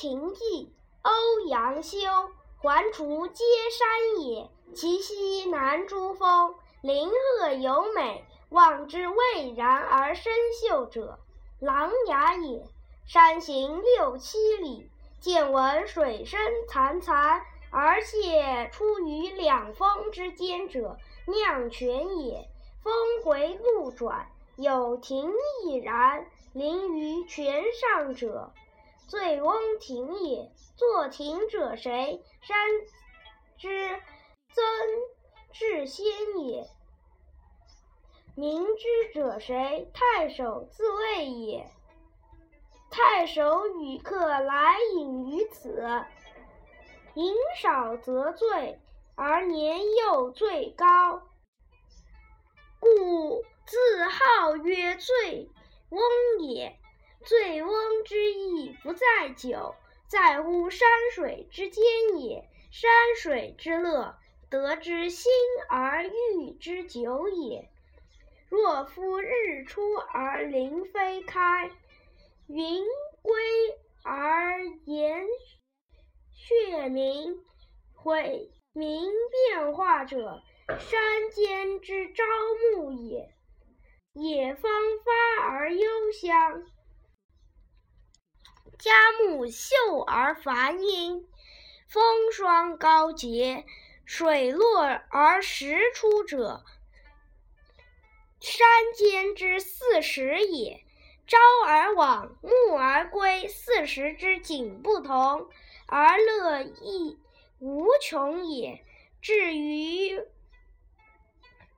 亭记》欧阳修。环滁皆山也，其西南诸峰，林壑尤美。望之蔚然而深秀者，琅琊也。山行六七里，见闻水声潺潺而泻出于两峰之间者，酿泉也。峰回路转，有亭翼然，临于泉上者，醉翁亭也。作亭者谁？山之曾至仙也。名之者谁？太守自谓也。太守与客来饮于此，饮少则醉，而年幼最高，故自号曰醉翁也。醉翁之意不在酒，在乎山水之间也。山水之乐，得之心而寓之酒也。若夫日出而林霏开，云归而岩穴明，晦明变化者，山间之朝暮也。野芳发而幽香，佳木秀而繁阴，风霜高洁，水落而石出者。山间之四时也，朝而往，暮而归，四时之景不同，而乐亦无穷也。至于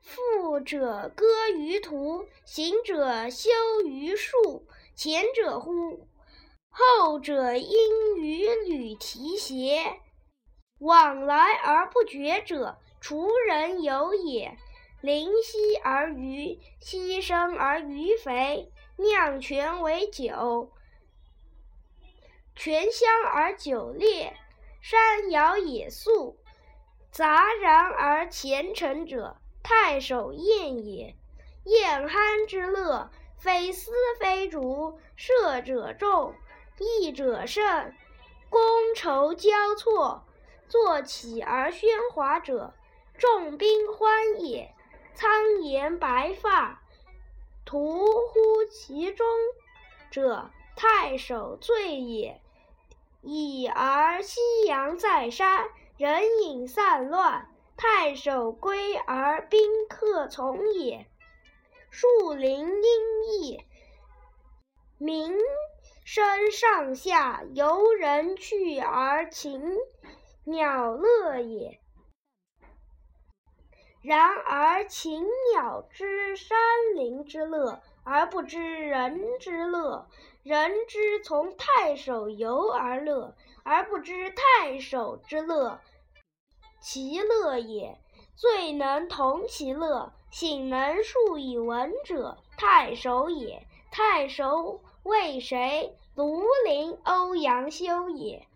富者歌于途，行者休于树，前者呼，后者因与履提携。往来而不绝者，滁人游也。临溪而渔，溪深而鱼肥，酿泉为酒，泉香而酒冽。山肴野宿，杂然而前陈者，太守宴也。宴酣之乐，非丝非竹，射者众，弈者胜，觥筹交错，坐起而喧哗者，众宾欢也。苍颜白发，徒呼其中者，太守醉也。已而夕阳在山，人影散乱，太守归而宾客从也。树林阴翳，鸣身上下，游人去而禽鸟乐也。然而禽鸟知山林之乐，而不知人之乐；人之从太守游而乐，而不知太守之乐，其乐也。最能同其乐，醒能述以文者，太守也。太守为谁？庐陵欧阳修也。